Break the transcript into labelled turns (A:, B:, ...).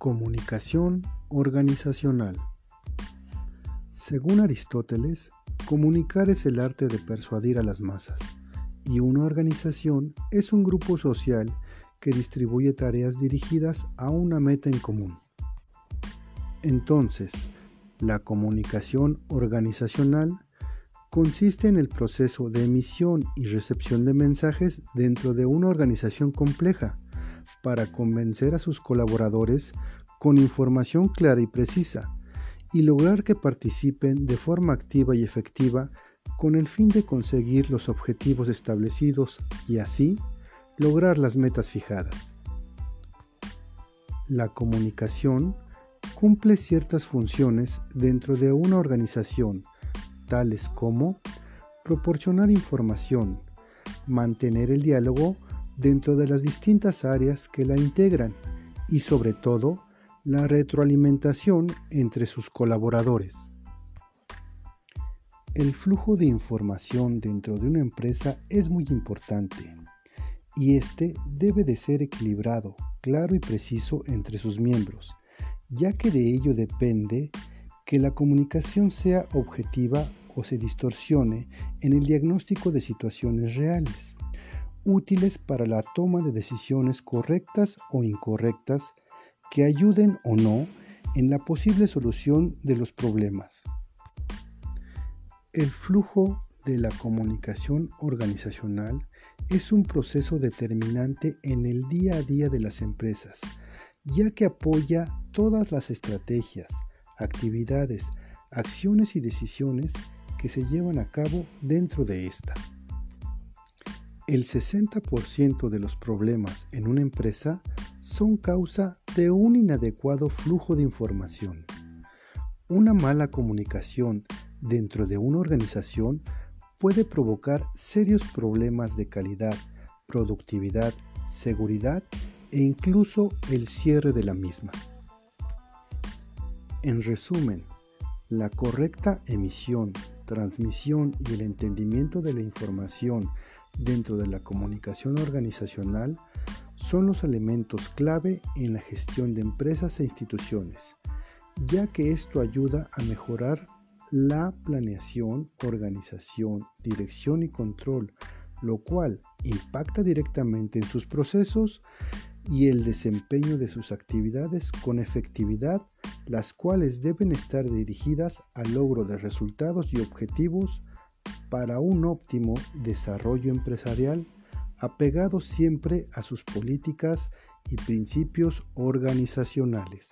A: Comunicación organizacional. Según Aristóteles, comunicar es el arte de persuadir a las masas, y una organización es un grupo social que distribuye tareas dirigidas a una meta en común. Entonces, la comunicación organizacional consiste en el proceso de emisión y recepción de mensajes dentro de una organización compleja, para convencer a sus colaboradores con información clara y precisa y lograr que participen de forma activa y efectiva con el fin de conseguir los objetivos establecidos y así lograr las metas fijadas. La comunicación cumple ciertas funciones dentro de una organización, tales como proporcionar información, mantener el diálogo dentro de las distintas áreas que la integran y sobre todo la retroalimentación entre sus colaboradores. El flujo de información dentro de una empresa es muy importante y este debe de ser equilibrado, claro y preciso entre sus miembros, ya que de ello depende que la comunicación sea objetiva o se distorsione en el diagnóstico de situaciones reales útiles para la toma de decisiones correctas o incorrectas que ayuden o no en la posible solución de los problemas. El flujo de la comunicación organizacional es un proceso determinante en el día a día de las empresas, ya que apoya todas las estrategias, actividades, acciones y decisiones que se llevan a cabo dentro de esta. El 60% de los problemas en una empresa son causa de un inadecuado flujo de información. Una mala comunicación dentro de una organización puede provocar serios problemas de calidad, productividad, seguridad e incluso el cierre de la misma. En resumen, la correcta emisión, transmisión y el entendimiento de la información dentro de la comunicación organizacional son los elementos clave en la gestión de empresas e instituciones, ya que esto ayuda a mejorar la planeación, organización, dirección y control, lo cual impacta directamente en sus procesos y el desempeño de sus actividades con efectividad, las cuales deben estar dirigidas al logro de resultados y objetivos para un óptimo desarrollo empresarial apegado siempre a sus políticas y principios organizacionales.